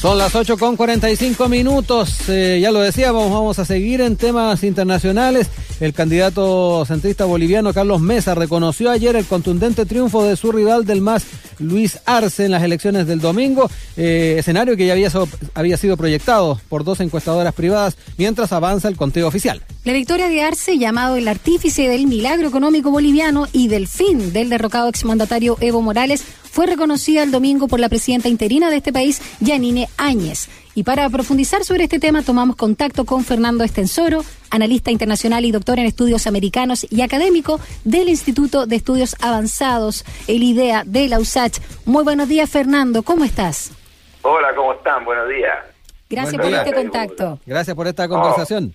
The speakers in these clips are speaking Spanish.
Son las 8 con 45 minutos. Eh, ya lo decíamos, vamos a seguir en temas internacionales. El candidato centrista boliviano Carlos Mesa reconoció ayer el contundente triunfo de su rival del MAS, Luis Arce, en las elecciones del domingo. Eh, escenario que ya había, había sido proyectado por dos encuestadoras privadas mientras avanza el conteo oficial. La victoria de Arce, llamado el artífice del milagro económico boliviano y del fin del derrocado exmandatario Evo Morales, fue reconocida el domingo por la presidenta interina de este país, Yanine Áñez. Y para profundizar sobre este tema tomamos contacto con Fernando Estensoro, analista internacional y doctor en estudios americanos y académico del Instituto de Estudios Avanzados, el IDEA de la USACH. Muy buenos días, Fernando, ¿cómo estás? Hola, ¿cómo están? Buenos días. Gracias por este contacto. Gracias por esta conversación.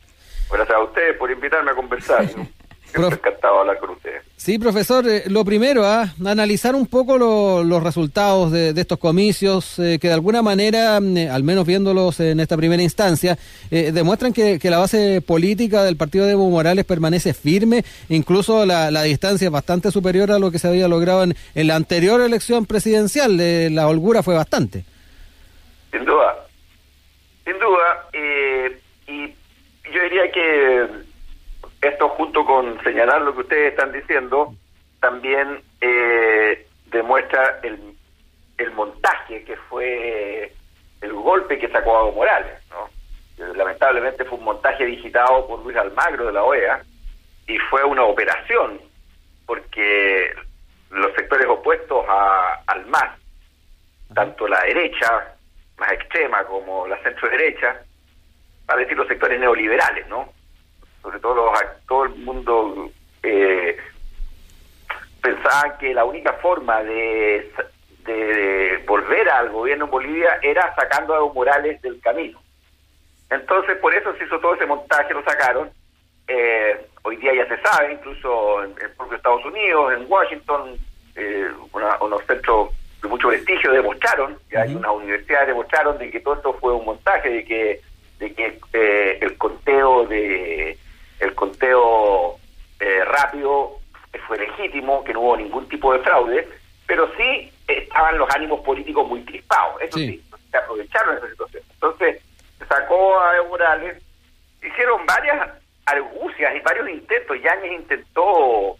gracias a ustedes por invitarme a conversar. encantado de hablar con ustedes. Sí, profesor, eh, lo primero, ¿ah? analizar un poco los resultados de, estos comicios, eh, que de alguna manera, mm, eh, al menos viéndolos en esta primera instancia, demuestran que, la base política del partido de Evo Morales permanece firme, incluso la, distancia es bastante superior a lo que se había logrado en, la anterior elección presidencial, la holgura fue bastante. Sin duda, sin duda, y yo diría que esto junto con señalar lo que ustedes están diciendo, también eh, demuestra el, el montaje que fue el golpe que sacó a Morales. ¿no? Lamentablemente fue un montaje digitado por Luis Almagro de la OEA y fue una operación porque los sectores opuestos a, al MAS, tanto la derecha más extrema como la centro derecha, para decir los sectores neoliberales, ¿no? Sobre todo los, todo el mundo eh, pensaba que la única forma de, de, volver al gobierno en Bolivia era sacando a Evo Morales del camino. Entonces, por eso se hizo todo ese montaje, lo sacaron. Eh, hoy día ya se sabe, incluso en el propio Estados Unidos, en Washington, eh, unos centros de mucho prestigio demostraron, que hay unas universidades demostraron de que todo esto fue un montaje, de que de que eh, el conteo de el conteo eh, rápido fue legítimo, que no hubo ningún tipo de fraude, pero sí estaban los ánimos políticos muy crispados, eso sí, se aprovecharon de esa situación. Entonces, se sacó a Evo Morales, hicieron varias argucias y varios intentos, Yáñez intentó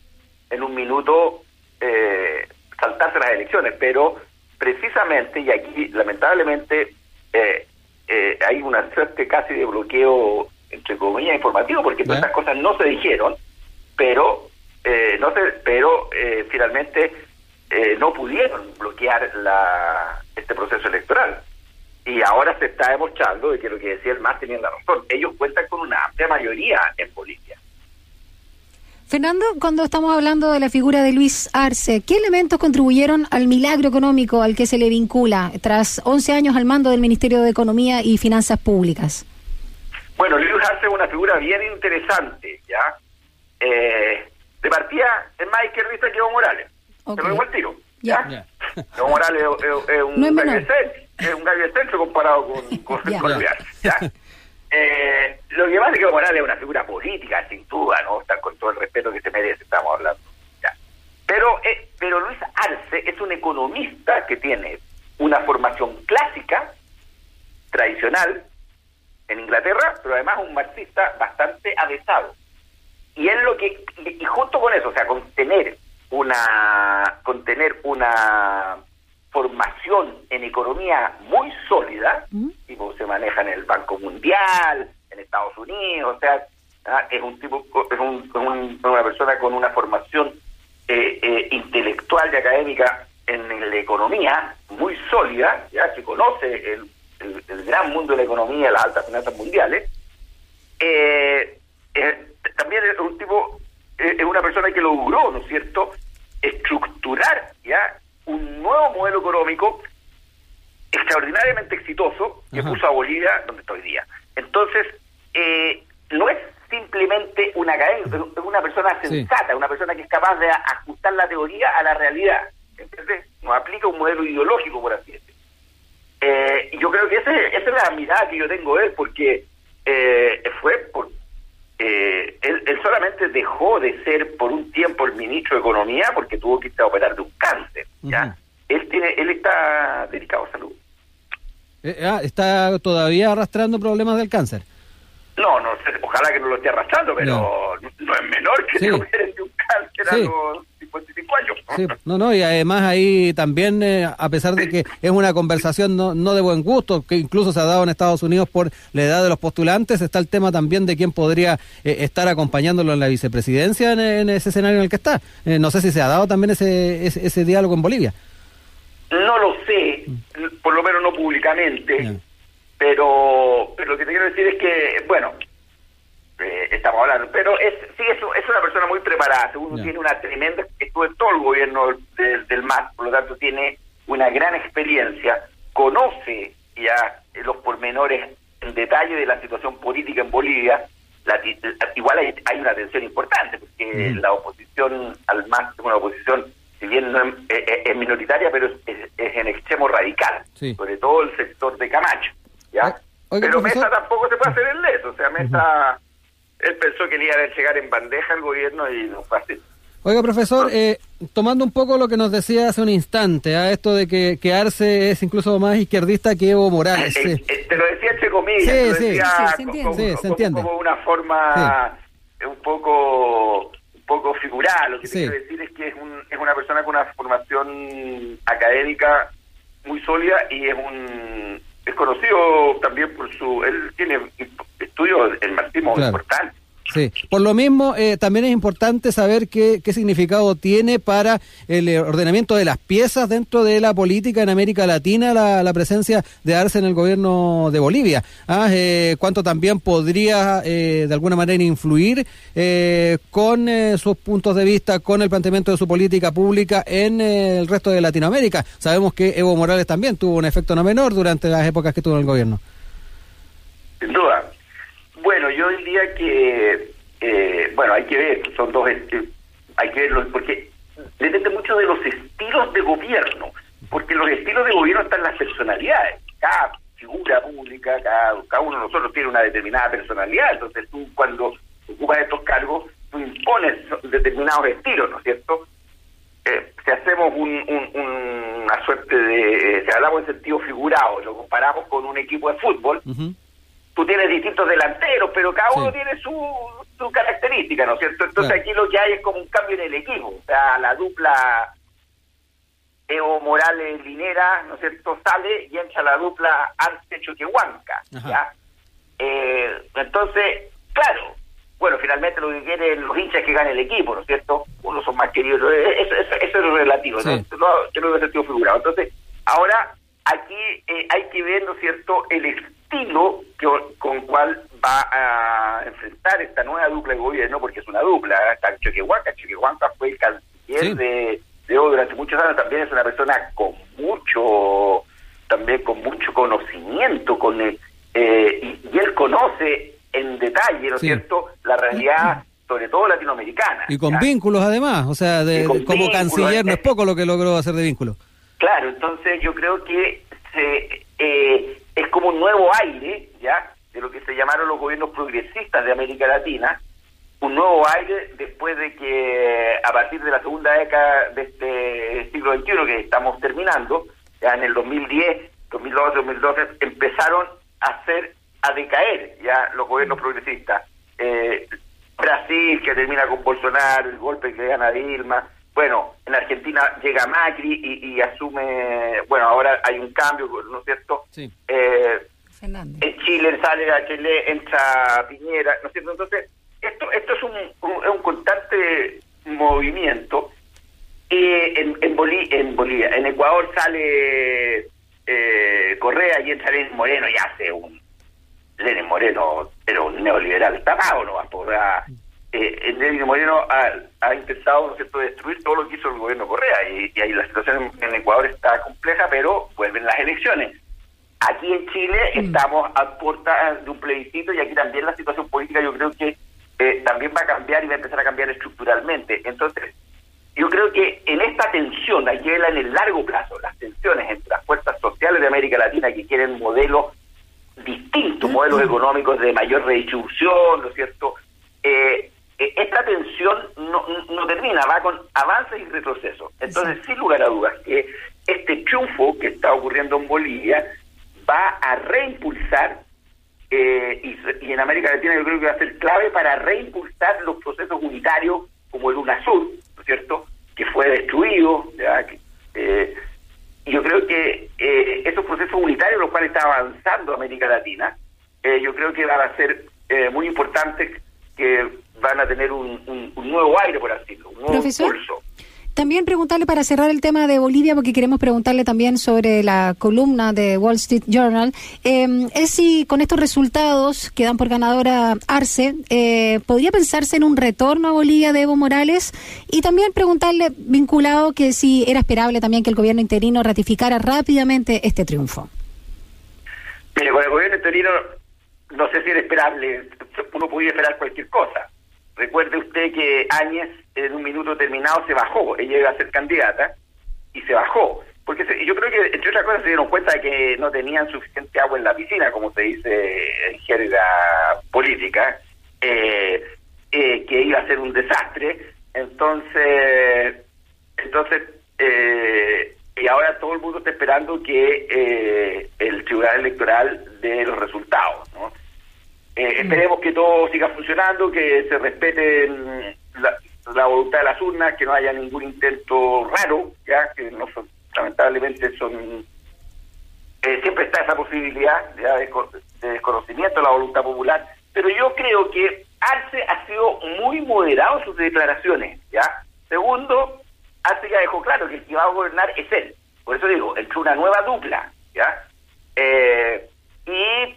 en un minuto eh, saltarse las elecciones, pero precisamente, y aquí lamentablemente eh, eh, hay una suerte casi de bloqueo entre comillas, informativo, porque todas estas cosas no se dijeron, pero eh, no se, pero eh, finalmente eh, no pudieron bloquear la, este proceso electoral. Y ahora se está demostrando de que lo que decía el MAS tenía la razón. Ellos cuentan con una amplia mayoría en Bolivia. Fernando, cuando estamos hablando de la figura de Luis Arce, ¿qué elementos contribuyeron al milagro económico al que se le vincula tras 11 años al mando del Ministerio de Economía y Finanzas Públicas? Bueno, Luis Arce es una figura bien interesante, ¿ya? Eh, de partida es más izquierdista que Evo Morales. Okay. Te lo digo tiro. ¿ya? Evo Morales es, un no gallo es un gallo centro comparado con, con, Arce, ¿ya? Eh, lo que pasa es que Evo Morales es una figura política, sin duda, ¿no? Está con todo el respeto que se merece, estamos hablando. ¿ya? Pero, eh, pero Luis Arce es un economista que tiene una formación clásica, tradicional, en Inglaterra, pero además un marxista bastante avesado. Y es lo que, y junto con eso, o sea, con tener una, con tener una formación en economía muy sólida, tipo se maneja en el Banco Mundial, en Estados Unidos, o sea, ¿ah? es un tipo, es, un, una persona con una formación eh, eh, intelectual y académica en la economía muy sólida, ya que conoce el el, gran mundo de la economía, las altas finanzas mundiales, eh, eh, también es un tipo, eh, es una persona que logró, ¿no es cierto?, estructurar ya un nuevo modelo económico extraordinariamente exitoso que puso a Bolivia donde está hoy día. Entonces, no es simplemente una académica, es una persona sensata, una persona que es capaz de ajustar la teoría a la realidad. ¿Entiendes? Nos aplica un modelo ideológico, por así decirlo. Eh, yo creo que esa es la mirada que yo tengo de él, porque eh, fue por, eh, él, solamente dejó de ser por un tiempo el ministro de Economía porque tuvo que irse a operar de un cáncer. ¿ya? Él tiene él está dedicado a salud. Eh, ah, ¿Está todavía arrastrando problemas del cáncer? No, no sé, ojalá que no lo esté arrastrando, pero no, es menor que sí. de un cáncer a los 55 años. Sí, no, no, y además ahí también, eh, a pesar de que es una conversación no, no de buen gusto, que incluso se ha dado en Estados Unidos por la edad de los postulantes, está el tema también de quién podría eh, estar acompañándolo en la vicepresidencia en, ese escenario en el que está. Eh, no sé si se ha dado también ese, ese, diálogo en Bolivia. No lo sé, por lo menos no públicamente. Pero, pero lo que te quiero decir es que, bueno, eh, estamos hablando, pero es sí es, es una persona muy preparada, según tiene una tremenda, estuvo en todo el gobierno del, del MAS, por lo tanto tiene una gran experiencia, conoce ya los pormenores en detalle de la situación política en Bolivia, la, igual hay, hay, una tensión importante, porque la oposición al MAS es una oposición, si bien no es, minoritaria, pero es, en extremo radical, sobre todo el sector de Camacho. ¿ya? Pero Mesa tampoco se puede hacer el leso, o sea, Mesa, él pensó que le iba a llegar en bandeja al gobierno y no fue así. Oiga, profesor, eh, tomando un poco lo que nos decía hace un instante, a ¿ah? esto de que, que, Arce es incluso más izquierdista que Evo Morales. Eh, eh, te lo decía entre comillas, sí, sí, decía sí, se entiende. Como, una forma un poco un poco figurada. Lo que te quiero decir es que es, un, es una persona con una formación académica muy sólida y es un es conocido también por su... Él tiene estudios en marxismo claro. importantes. Sí, por lo mismo eh, también es importante saber qué, qué, significado tiene para el ordenamiento de las piezas dentro de la política en América Latina la, presencia de Arce en el gobierno de Bolivia. ¿Ah? Eh, ¿Cuánto también podría eh, de alguna manera influir eh, con eh, sus puntos de vista, con el planteamiento de su política pública en eh, el resto de Latinoamérica? Sabemos que Evo Morales también tuvo un efecto no menor durante las épocas que estuvo en el gobierno. Sin duda bueno, yo diría que, eh, bueno, hay que ver, son dos, hay que verlos, porque depende mucho de los estilos de gobierno, porque los estilos de gobierno están las personalidades. Cada figura pública, cada, cada uno de nosotros tiene una determinada personalidad, entonces tú cuando ocupas estos cargos, tú impones determinados estilos, ¿no es cierto? Eh, si hacemos un, una suerte de, si hablamos en sentido figurado, lo comparamos con un equipo de fútbol, tú tienes distintos delanteros, pero cada uno tiene su, su característica, ¿no es cierto? Entonces aquí lo que hay es como un cambio en el equipo, o sea, la dupla Evo Morales Linera, ¿no es cierto?, sale y entra la dupla Arce Choquehuanca, ¿ya? Eh, entonces, claro, bueno, finalmente lo que quieren los hinchas es que gane el equipo, ¿no es cierto? Unos son más queridos, eso, eso, es relativo, ¿no? Yo lo veo sentido figurado. Entonces, ahora aquí eh, hay que ver, ¿no es cierto?, el estilo que, con cual va a enfrentar esta nueva dupla de gobierno, porque es una dupla, ¿eh? está Choquehuanca, Choquehuanca fue el canciller de, de durante muchos años, también es una persona con mucho, también con mucho conocimiento, con eh, y, él conoce en detalle, ¿no es cierto?, la realidad sobre todo latinoamericana. Y con vínculos además, o sea, de, como canciller no es poco lo que logró hacer de vínculo. Claro, entonces yo creo que se, eh, es como un nuevo aire, ¿ya? De lo que se llamaron los gobiernos progresistas de América Latina, un nuevo aire después de que a partir de la segunda década de este siglo XXI que estamos terminando, ya en el 2010, 2012, 2012, empezaron a hacer, a decaer ya los gobiernos progresistas. Eh, Brasil, que termina con Bolsonaro, el golpe que gana Dilma, bueno, en Argentina llega Macri y, asume, bueno, ahora hay un cambio, ¿no es cierto? Sí. Eh, en Chile sale a Chile, entra Piñera, ¿no es cierto? Entonces, esto esto es un, un, constante movimiento. en, en, en Bolivia, en Ecuador sale eh, Correa y entra Lenin Moreno y hace un Lenin Moreno, pero un neoliberal tapado, no eh, Lenin Moreno ha, ha intentado ¿no cierto? destruir todo lo que hizo el gobierno Correa y, y ahí la situación en, Ecuador está compleja, pero vuelven las elecciones. Aquí en Chile mm. estamos a puerta de un plebiscito y aquí también la situación política yo creo que eh, también va a cambiar y va a empezar a cambiar estructuralmente. Entonces, yo creo que en esta tensión, hay que verla en el largo plazo, las tensiones entre las fuerzas sociales de América Latina que quieren modelos distintos, modelos mm. económicos de mayor redistribución, ¿no es cierto? Eh, eh, esta tensión no, no termina, va con avances y retrocesos. Entonces, sin lugar a dudas, que este triunfo que está ocurriendo en Bolivia va a reimpulsar, y, y, en América Latina yo creo que va a ser clave para reimpulsar los procesos unitarios como el UNASUR, ¿no es cierto?, que fue destruido, ¿ya? Eh, yo creo que eh, esos procesos unitarios, los cuales está avanzando América Latina, eh, yo creo que van a ser eh, muy importantes, que van a tener un, nuevo aire, por así decirlo, un nuevo impulso. También preguntarle para cerrar el tema de Bolivia, porque queremos preguntarle también sobre la columna de Wall Street Journal, eh, es si con estos resultados que dan por ganadora Arce, eh, ¿podría pensarse en un retorno a Bolivia de Evo Morales? Y también preguntarle, vinculado, que si era esperable también que el gobierno interino ratificara rápidamente este triunfo. Mire, con el gobierno interino no sé si era esperable, uno podía esperar cualquier cosa. Recuerde usted que Áñez en un minuto terminado se bajó, ella iba a ser candidata y se bajó. Porque yo creo que, entre otras cosas, se dieron cuenta de que no tenían suficiente agua en la piscina, como se dice en jerga política, eh, eh, que iba a ser un desastre. Entonces, entonces eh, y ahora todo el mundo está esperando que el Tribunal Electoral dé los resultados. ¿no? Esperemos que todo siga funcionando, que se respeten la, la voluntad de las urnas, que no haya ningún intento raro, ya que no son, lamentablemente son eh, siempre está esa posibilidad de, desconocimiento de la voluntad popular, pero yo creo que Arce ha sido muy moderado en sus declaraciones, ya. Segundo, Arce ya dejó claro que el que va a gobernar es él, por eso digo, entre una nueva dupla, ya. Eh, y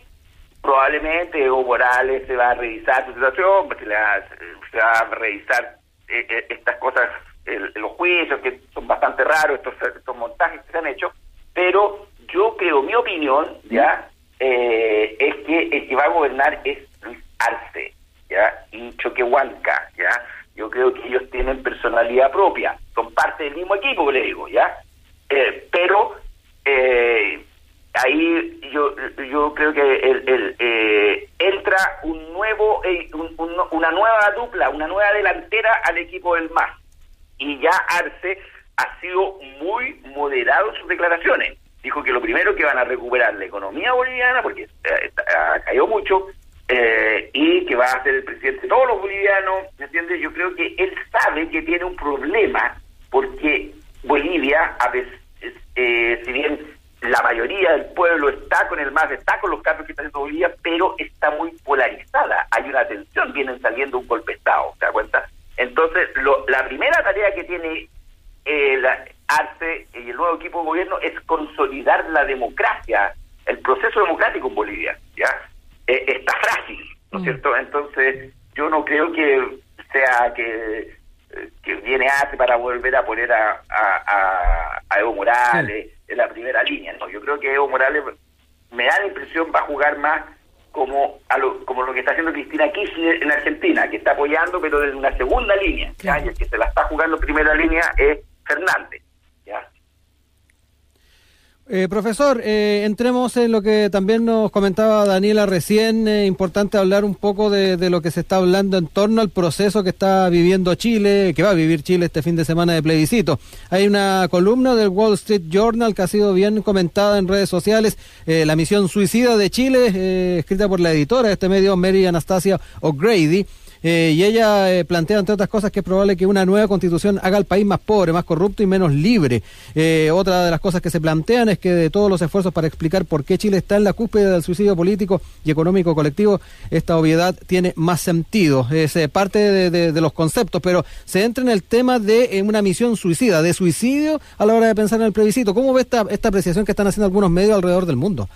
probablemente Evo Morales se va a revisar su situación, porque se va a revisar eh, eh, estas cosas, los juicios que son bastante raros, estos, estos montajes que se han hecho, pero yo creo, mi opinión, ya, eh, es que el que va a gobernar es Luis Arce, ya, y Choquehuanca, ya. Yo creo que ellos tienen personalidad propia, son parte del mismo equipo, le digo, ya. pero ahí yo yo creo que el, el entra un nuevo una nueva dupla una nueva delantera al equipo del MAS y ya Arce ha sido muy moderado en sus declaraciones dijo que lo primero que van a recuperar la economía boliviana porque eh, ha caído mucho eh, y que va a ser el presidente de todos los bolivianos ¿me entiendes? yo creo que él sabe que tiene un problema porque Bolivia a veces eh, si bien la mayoría del pueblo está con el MAS, está con los cambios que está haciendo Bolivia, pero está muy polarizada. Hay una tensión, vienen saliendo un golpe de Estado, ¿te das cuenta? Entonces, la primera tarea que tiene el ARCE y el nuevo equipo de gobierno es consolidar la democracia, el proceso democrático en Bolivia, ¿ya? Eh, está frágil, ¿no es mm. cierto? Entonces, yo no creo que sea que, que viene ARCE para volver a poner a, a, Evo Morales en la primera línea. No, yo creo que Evo Morales me da la impresión va a jugar más como a lo, como lo que está haciendo Cristina Kirchner en Argentina, que está apoyando pero desde una segunda línea. Y el que se la está jugando en primera línea es Fernández. Eh, profesor, eh, entremos en lo que también nos comentaba Daniela recién. Eh, importante hablar un poco de, de, lo que se está hablando en torno al proceso que está viviendo Chile, que va a vivir Chile este fin de semana de plebiscito. Hay una columna del Wall Street Journal que ha sido bien comentada en redes sociales, eh, La misión suicida de Chile, escrita por la editora de este medio, Mary Anastasia O'Grady. Eh, y ella eh, plantea, entre otras cosas, que es probable que una nueva constitución haga al país más pobre, más corrupto y menos libre. Eh, otra de las cosas que se plantean es que de todos los esfuerzos para explicar por qué Chile está en la cúspide del suicidio político y económico colectivo, esta obviedad tiene más sentido. Es parte de, los conceptos, pero se entra en el tema de una misión suicida, de suicidio a la hora de pensar en el plebiscito. ¿Cómo ve esta apreciación que están haciendo algunos medios alrededor del mundo?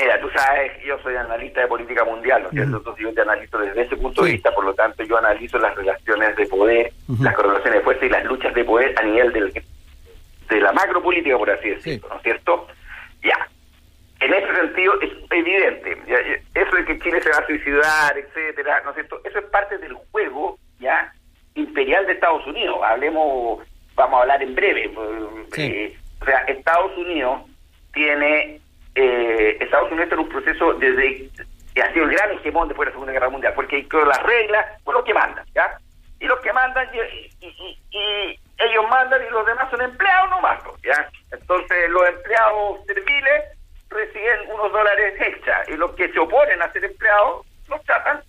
Mira, tú sabes, yo soy analista de política mundial, ¿no es cierto? Entonces yo te analizo desde ese punto de vista, por lo tanto yo analizo las relaciones de poder, las correlaciones de fuerza y las luchas de poder a nivel del, de la macropolítica, por así decirlo, ¿no es cierto? Ya. En ese sentido es evidente, eso de que Chile se va a suicidar, etcétera, ¿no es cierto? Eso es parte del juego, ¿ya? Imperial de Estados Unidos. Hablemos, vamos a hablar en breve. Eh, o sea, Estados Unidos tiene eh, Estados Unidos en un proceso desde que ha sido el gran hegemón después de la Segunda Guerra Mundial, porque las reglas, pues los que mandan, ¿ya? Y los que mandan, y, ellos mandan y los demás son empleados nomás, ¿ya? Entonces los empleados serviles reciben unos dólares extra y los que se oponen a ser empleados los tratan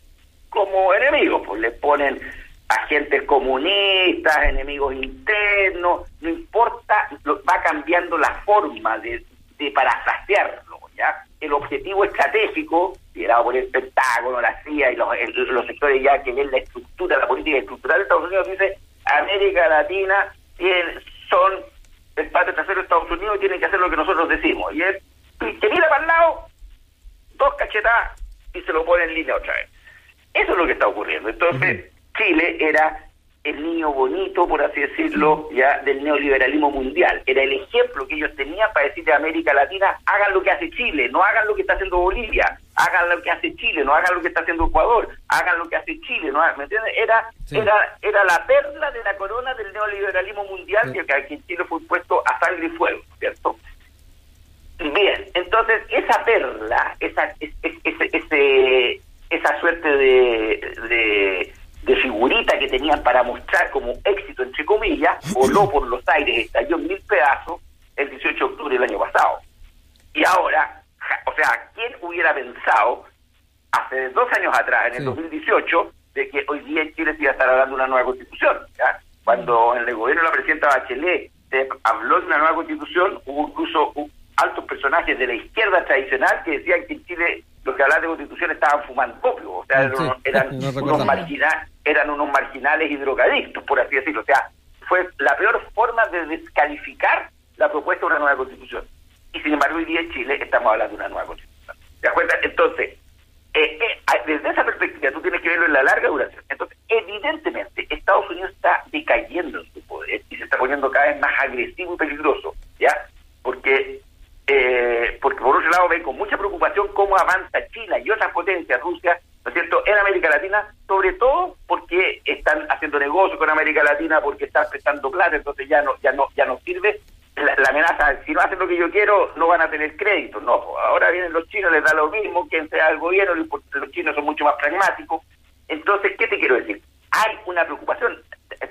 como enemigos, pues le ponen agentes comunistas, enemigos internos, no importa, va cambiando la forma de, de parafrasearlo, ¿ya? El objetivo estratégico, liderado por el Pentágono, la CIA y los, los sectores ya que ven la estructura, la política estructural de Estados Unidos, dice América Latina son el patio trasero de Estados Unidos y tienen que hacer lo que nosotros decimos. Y es que mira para el lado, dos cachetadas y se lo pone en línea otra vez. Eso es lo que está ocurriendo. Entonces, Chile era el niño bonito, por así decirlo, ya del neoliberalismo mundial. Era el ejemplo que ellos tenían para decirle a América Latina, hagan lo que hace Chile, no hagan lo que está haciendo Bolivia, hagan lo que hace Chile, no hagan lo que está haciendo Ecuador, hagan lo que hace Chile, ¿no? ¿me entiendes? Era, era, era la perla de la corona del neoliberalismo mundial que aquí en Chile fue puesto a sangre y fuego, ¿cierto? Bien, entonces esa perla, esa, ese, esa suerte de de tenían para mostrar como éxito, entre comillas, voló por los aires, estalló en mil pedazos el 18 de octubre del año pasado. Y ahora, o sea, ¿quién hubiera pensado hace dos años atrás, en el 2018, de que hoy día en Chile se iba a estar hablando de una nueva constitución? Cuando en el gobierno de la presidenta Bachelet se habló de una nueva constitución, hubo incluso altos personajes de la izquierda tradicional que decían que en Chile los que hablaban de constitución estaban fumando copio, o sea, eran, unos, marginales, eran unos marginales y drogadictos, por así decirlo. O sea, fue la peor forma de descalificar la propuesta de una nueva constitución. Y sin embargo, hoy día en Chile estamos hablando de una nueva constitución. ¿Te acuerdas? Entonces, eh, eh, desde esa perspectiva, tú tienes que verlo en la larga duración. Entonces, evidentemente, Estados Unidos está decayendo en su poder y se está poniendo cada vez más agresivo y peligroso, ¿ya? Porque eh, porque por otro lado ven con mucha preocupación cómo avanza China y otras potencias, Rusia, ¿no es cierto?, en América Latina, sobre todo porque están haciendo negocio con América Latina, porque están prestando plata, entonces ya no, ya no, ya no sirve la, amenaza, si no hacen lo que yo quiero, no van a tener crédito. No, pues, ahora vienen los chinos, les da lo mismo, quien sea el gobierno, los chinos son mucho más pragmáticos. Entonces, ¿qué te quiero decir? Hay una preocupación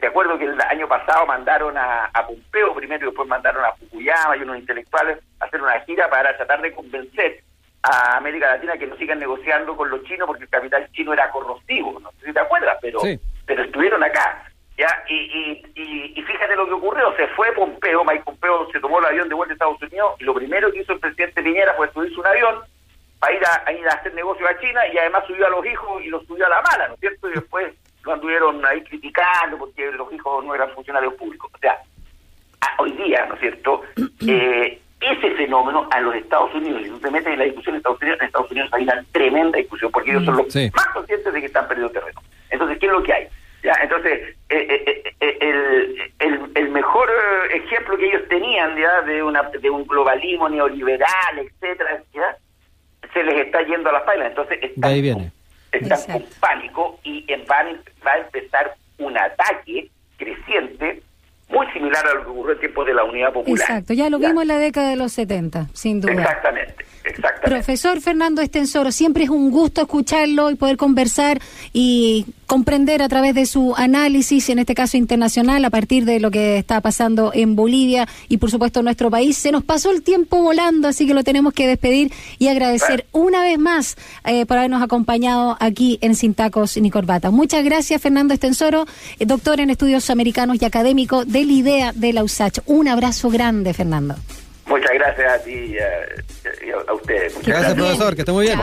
te acuerdo que el año pasado mandaron a, a Pompeo primero y después mandaron a Fukuyama y unos intelectuales a hacer una gira para tratar de convencer a América Latina que no sigan negociando con los chinos porque el capital chino era corrosivo, no sé si te acuerdas, pero pero estuvieron acá. ya y, y, y, fíjate lo que ocurrió, se fue Pompeo, Mike Pompeo se tomó el avión de vuelta a Estados Unidos y lo primero que hizo el presidente Piñera fue subirse un avión para ir a, ir a hacer negocios a China y además subió a los hijos y los subió a la mala, ¿no es cierto? Y después lo anduvieron ahí criticando porque los hijos no eran funcionarios públicos. O sea, hoy día, ¿no es cierto? Eh, ese fenómeno a los Estados Unidos, si tú te metes en la discusión en Estados Unidos, en Estados Unidos hay una tremenda discusión porque ellos son los más conscientes de que están perdiendo terreno. Entonces, ¿qué es lo que hay? ¿Ya? Entonces, eh, eh, el, el, mejor ejemplo que ellos tenían ¿ya? De, una, de un globalismo neoliberal, etcétera, ¿ya? se les está yendo a las pailas. Entonces, están, ahí viene están con pánico y va a empezar un ataque creciente muy similar a lo que ocurrió en tiempos de la Unidad Popular. Exacto, ya lo vimos en la década de los 70, sin duda. Exactamente. Profesor Fernando Estensoro, siempre es un gusto escucharlo y poder conversar y comprender a través de su análisis, en este caso internacional, a partir de lo que está pasando en Bolivia y por supuesto en nuestro país. Se nos pasó el tiempo volando, así que lo tenemos que despedir y agradecer una vez más eh, por habernos acompañado aquí en Sin Tacos ni Corbata. Muchas gracias, Fernando Estensoro, eh, doctor en estudios americanos y académico del IDEA de la USACH. Un abrazo grande, Fernando. Muchas gracias a ti y a, ustedes. gracias, profesor, que esté muy bien.